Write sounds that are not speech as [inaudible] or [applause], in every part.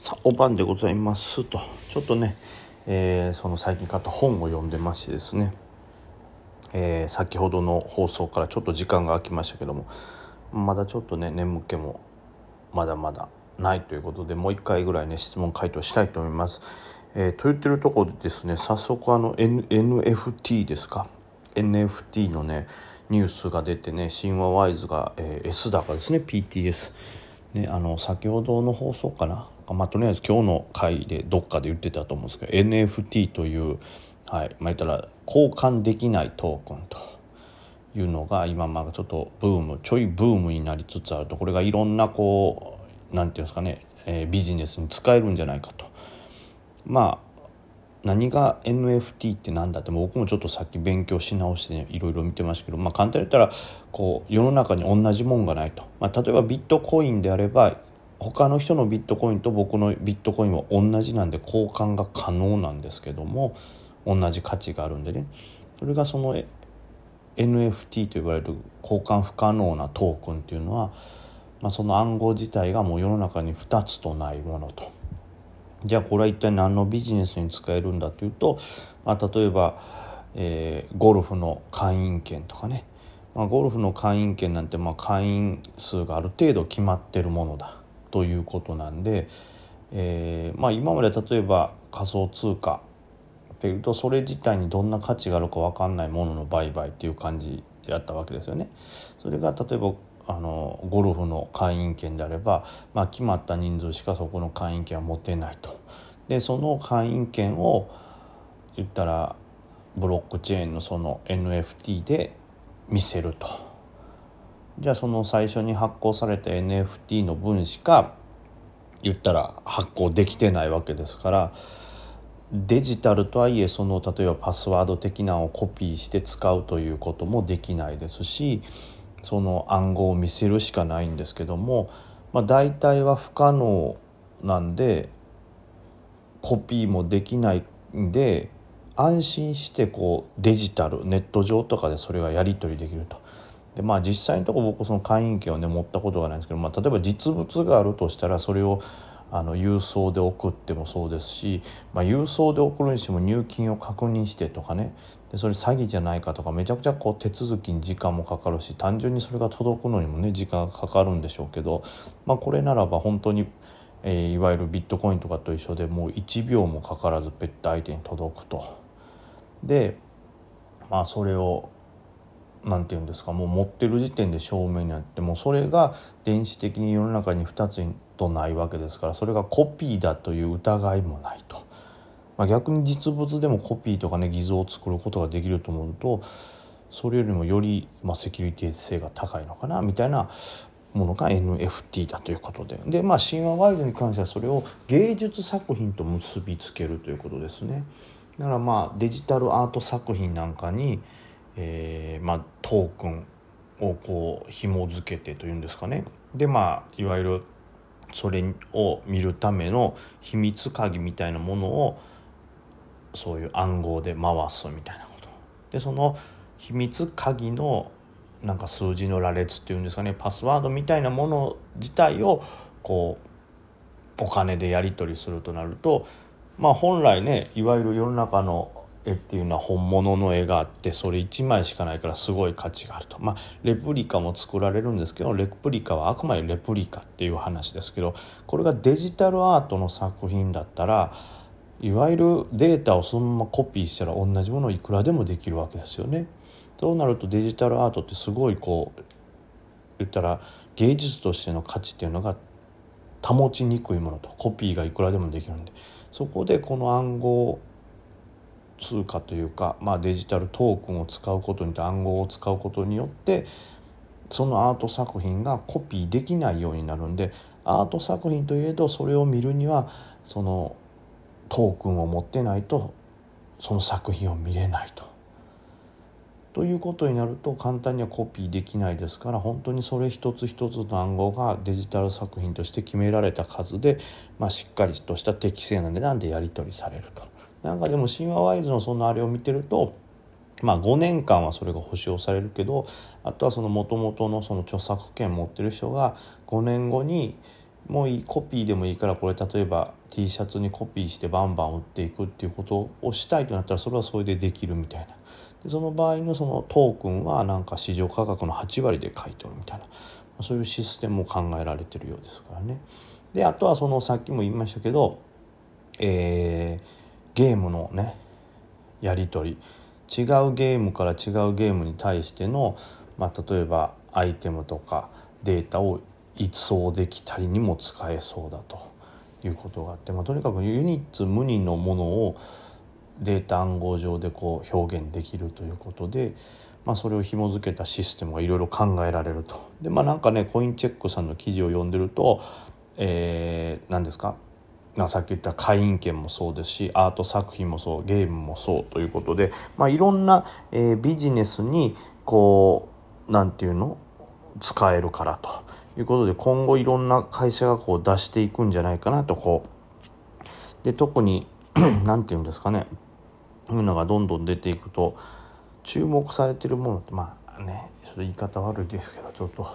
さあお晩でございますとちょっとね、えー、その最近買った本を読んでましてですね、えー、先ほどの放送からちょっと時間が空きましたけどもまだちょっとね眠気もまだまだないということでもう一回ぐらいね質問回答したいと思います。えー、と言ってるところでですね早速あの、N、NFT ですか？NFT のねニュースが出てね神話ワイズが、えー、S 高ですね PTS。ね、あの先ほどの放送かな？まあ、とりあえず今日の回でどっかで言ってたと思うんですけど NFT という、はいまあ、言ったら交換できないトークンというのが今まあちょっとブームちょいブームになりつつあるとこれがいろんなこうなんていうんですかね、えー、ビジネスに使えるんじゃないかと。まあ何が NFT って何だって僕もちょっとさっき勉強し直して、ね、いろいろ見てましたけど、まあ、簡単に言ったらこう世の中に同じもんがないと、まあ、例えばビットコインであれば他の人のビットコインと僕のビットコインは同じなんで交換が可能なんですけども同じ価値があるんでね。それがその NFT と呼ばれる交換不可能なトークンっていうのは、まあ、その暗号自体がもう世の中に2つとないものと。じゃあこれは一体何のビジネスに使えるんだというと、まあ、例えば、えー、ゴルフの会員権とかね、まあ、ゴルフの会員権なんてまあ会員数がある程度決まってるものだ。ということなんで、えーまあ、今まで例えば仮想通貨っていうとそれ自体にどんな価値があるか分かんないものの売買っていう感じやったわけですよね。それが例えばあのゴルフの会員権であれば、まあ、決まった人数しかそこの会員権は持てないと。でその会員権を言ったらブロックチェーンのその NFT で見せると。じゃあその最初に発行された NFT の分しか言ったら発行できてないわけですからデジタルとはいえその例えばパスワード的なのをコピーして使うということもできないですしその暗号を見せるしかないんですけども、まあ、大体は不可能なんでコピーもできないんで安心してこうデジタルネット上とかでそれがやり取りできると。でまあ実際のとこ僕その会員権をね持ったことがないんですけど、まあ、例えば実物があるとしたらそれをあの郵送で送ってもそうですし、まあ、郵送で送るにしても入金を確認してとかねでそれ詐欺じゃないかとかめちゃくちゃこう手続きに時間もかかるし単純にそれが届くのにもね時間がかかるんでしょうけど、まあ、これならば本当に、えー、いわゆるビットコインとかと一緒でもう1秒もかからずペット相手に届くと。でまあそれを何て言うんですかもう持ってる時点で証明になってもそれが電子的に世の中に2つとないわけですからそれがコピーだという疑いもないと。まあ、逆に実物でもコピーとかね偽造を作ることができると思うとそれよりもより、まあ、セキュリティ性が高いのかなみたいなものが NFT だということででまあ神話ワイドに関してはそれを芸術作品と結びつけるということですねだからまあデジタルアート作品なんかに、えー、まあ、トークンをこう紐付けてというんですかね。でまあいわゆるそれを見るための秘密鍵みたいなものをそういう暗号で回すみたいなこと。でその秘密鍵のなんか数字の羅列っていうんですかね。パスワードみたいなもの自体をこうお金でやり取りするとなるとまあ本来ねいわゆる世の中の絵っていうのは本物の絵があってそれ1枚しかないからすごい価値があると。まあレプリカも作られるんですけどレプリカはあくまでレプリカっていう話ですけどこれがデジタルアートの作品だったらいわゆるデータをそのままコピーしたら同じものをいくらでもできるわけですよね。そうなるとデジタルアートってすごいこう言ったら芸術としての価値っていうのが保ちにくいものと。コピーがいくらでもできるんで。そこでこの暗号通貨というか、まあ、デジタルトークンを使うことによって暗号を使うことによってそのアート作品がコピーできないようになるんでアート作品といえどそれを見るにはそのトークンを持ってないとその作品を見れないと。ということになると簡単にはコピーできないですから本当にそれ一つ一つの暗号がデジタル作品として決められた数で、まあ、しっかりとした適正な値段でやり取りされると。なんかでも神話ワイズのそのあれを見てるとまあ5年間はそれが保証されるけどあとはそのもともとのその著作権持ってる人が5年後に、もういいコピーでもいいからこれ例えば T シャツにコピーしてバンバン売っていくっていうことをしたいとなったらそれはそれでできるみたいなでその場合のそのトークンはなんか市場価格の8割で買い取るみたいなそういうシステムも考えられてるようですからね。であとはそのさっきも言いましたけど、えー、ゲームのねやり取り違うゲームから違うゲームに対しての、まあ、例えばアイテムとかデータを一掃できたりにも使えそうだということがあって、まあ、とにかくユニッツ無二のものをデータ暗号上でこう表現できるということで、まあ、それを紐付けたシステムがいろいろ考えられると。でまあなんかねコインチェックさんの記事を読んでると、えー、何ですか、さっき言った会員権もそうですしアート作品もそうゲームもそうということで、まあ、いろんな、えー、ビジネスにこうなんていうの？使えるからということで今後いろんな会社がこう出していくんじゃないかなとこう。で特に [clears throat] 何て言うんですかね。いうのがどんどん出ていくと注目されてるものってまあねちょっと言い方悪いですけどちょっと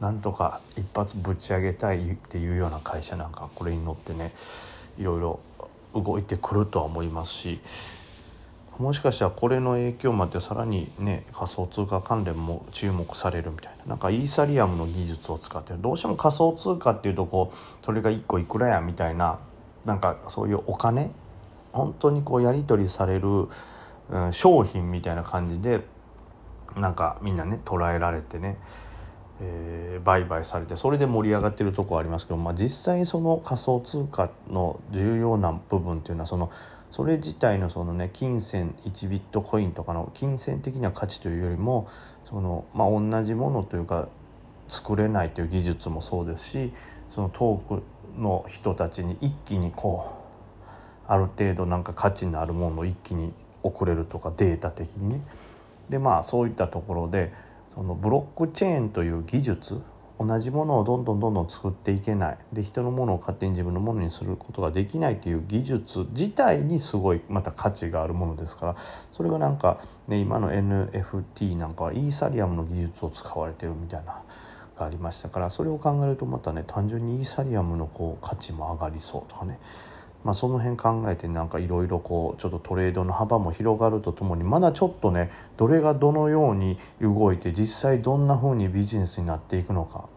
なんとか一発ぶち上げたいっていうような会社なんかこれに乗ってねいろいろ動いてくるとは思いますしもしかしたらこれの影響もあってさらにね仮想通貨関連も注目されるみたいななんかイーサリアムの技術を使ってどうしても仮想通貨っていうとこうそれが1個いくらやみたいななんかそういうお金本当にこうやり取りされる、うん、商品みたいな感じでなんかみんなね捉えられてね、えー、売買されてそれで盛り上がってるとこありますけど、まあ、実際その仮想通貨の重要な部分っていうのはそのそれ自体のそのね金銭1ビットコインとかの金銭的な価値というよりもその、まあ、同じものというか作れないという技術もそうですしそのトークの人たちに一気にこうある程度なんか価値のあるものを一気に送れるとかデータ的にね。でまあそういったところでそのブロックチェーンという技術同じものをどんどんどんどん作っていけない。で人のものを勝手に自分のものにすることができないという技術自体にすごいまた価値があるものですから。それがなんか、ね、今の NFT なんかはイーサリアムの技術を使われてるみたいながありましたからそれを考えるとまたね単純にイーサリアムのこう価値も上がりそうとかね。まあ、その辺考えてなんかいろいろこうちょっとトレードの幅も広がるとともにまだちょっとねどれがどのように動いて実際どんな風にビジネスになっていくのか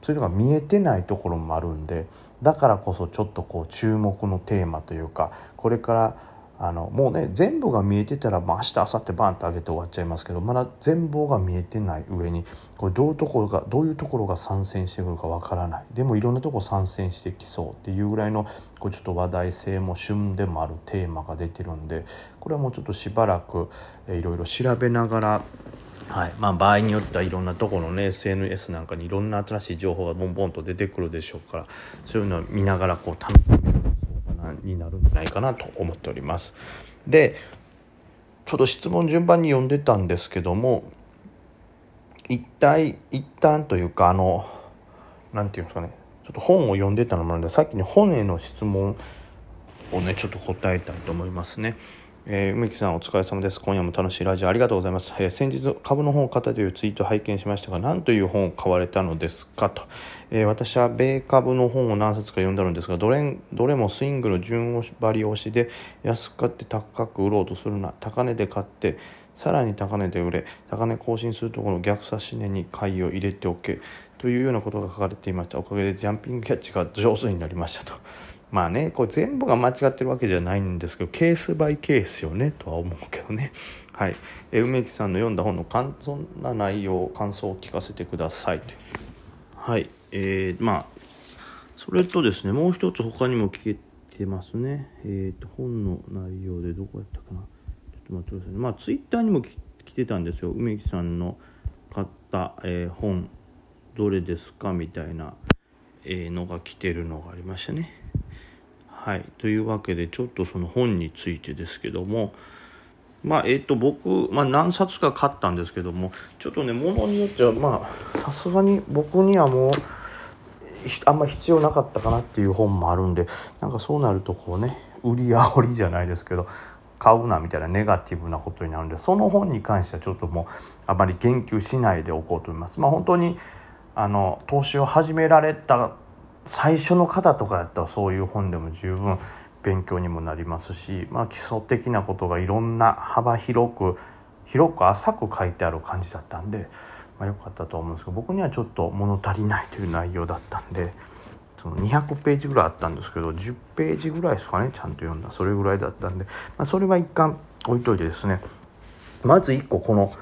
そういうのが見えてないところもあるんでだからこそちょっとこう注目のテーマというかこれからあのもうね全部が見えてたら、まあ、明日明後日バンと上げて終わっちゃいますけどまだ全貌が見えてない上にこれどういうところがどういうところが参戦してくるかわからない。でもいろんなとこ参戦してきそうっていうぐらいのこうちょっと話題性も旬でもあるテーマが出てるんでこれはもうちょっとしばらくいろいろ調べながらはい。まあ、場合によってはいろんなところの、ね、SNS なんかにいろんな新しい情報がボンボンと出てくるでしょうからそういうのを見ながらこう楽しめるになるんじゃないかなと思っております。でちょっと質問順番に読んでたんですけども一体一旦というかあの何て言うんですかねちょっと本を読んでたのもあるのでさっきに本への質問をねちょっと答えたいと思いますね。えー、梅木さんお疲れ様です。今夜も楽しいラジオありがとうございます。えー、先日株の本を買ったというツイートを拝見しましたが、何という本を買われたのですかと。えー、私は米株の本を何冊か読んだのですが、どれどれもスイングの順張り押しで安く買って高く売ろうとするな。高値で買って、さらに高値で売れ、高値更新するところの逆差し値に買いを入れておけ。というようなことが書かれていました。おかげでジャンピングキャッチが上手になりましたと。まあねこれ全部が間違ってるわけじゃないんですけどケースバイケースよねとは思うけどね。[laughs] はい、え梅木さんの読んだ本の簡単な内容感想を聞かせてください。はい。えー、まあそれとですねもう一つ他にも聞けてますね。えっ、ー、と本の内容でどこやったかな。ちょっと待ってくださいね。まあツイッターにも来てたんですよ。梅木さんの買った、えー、本どれですか？みたいな、えのが来てるのがありましたね。はい、というわけでちょっとその本についてですけども。まあえっ、ー、と僕、まあ、何冊か買ったんですけども。ちょっとねものによってはまあさすがに僕にはもうあんま必要なかったかなっていう本もあるんでなんかそうなるとこうね売り煽りじゃないですけど買うなみたいなネガティブなことになるんでその本に関してはちょっともうあまり言及しないでおこうと思います。まあ、本当にあの投資を始められた最初の方とかやったらそういう本でも十分勉強にもなりますし、まあ、基礎的なことがいろんな幅広く広く浅く書いてある感じだったんで、まあ、よかったと思うんですけど僕にはちょっと物足りないという内容だったんでその200ページぐらいあったんですけど10ページぐらいですかねちゃんと読んだ。それぐらいだったんで、まあ、それは一貫置いといてですねまず1個この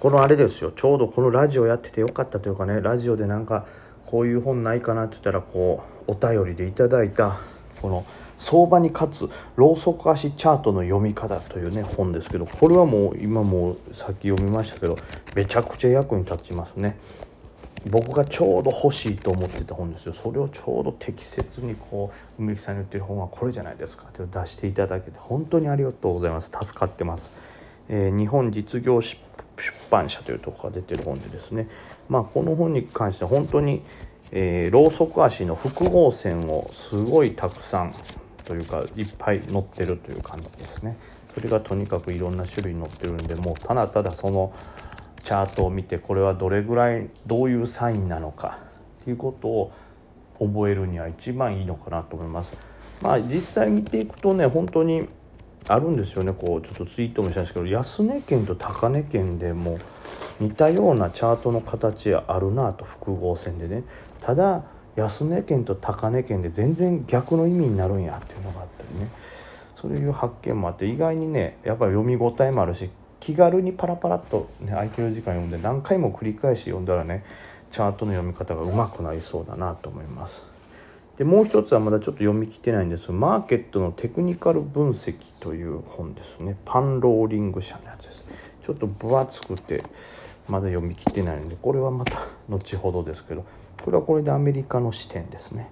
このあれですよ。ちょうどこのラジオやっててよかったというかねラジオでなんかこういう本ないかなって言ったらこうお便りでいただいたこの「相場に勝つローソク足チャートの読み方」というね本ですけどこれはもう今もうさっき読みましたけどめちゃくちゃ役に立ちますね。僕がちょうど欲しいと思ってた本ですよ。それをちょうど適切にこう梅木さんに言ってる本はこれじゃないですかって出していただけて本当にありがとうございます。助かってます、えー、日本実業出版社というところが出てる本でですねまあこの本に関しては本当にえー、ローソク足の複合線をすごいたくさんというかいっぱい載ってるという感じですねそれがとにかくいろんな種類載ってるんでもうただただそのチャートを見てこれはどれぐらいどういうサインなのかっていうことを覚えるには一番いいのかなと思います。まあ実際見ていくとね本当にあるんですよね。こうちょっとツイートもしたんですけど安値県と高値県でも似たようなチャートの形あるなと複合線でね。ただ安値県と高値県で全然逆の意味になるんやっていうのがあったりね。そういう発見もあって意外にねやっぱり読み応えもあるし気軽にパラパラっと、ね、空いてる時間読んで何回も繰り返し読んだらねチャートの読み方がうまくなりそうだなと思います。でもう一つはまだちょっと読み切ってないんですが「マーケットのテクニカル分析」という本ですね。パンローリング社のやつです。ちょっと分厚くてまだ読み切ってないのでこれはまた後ほどですけどこれはこれでアメリカの視点ですね。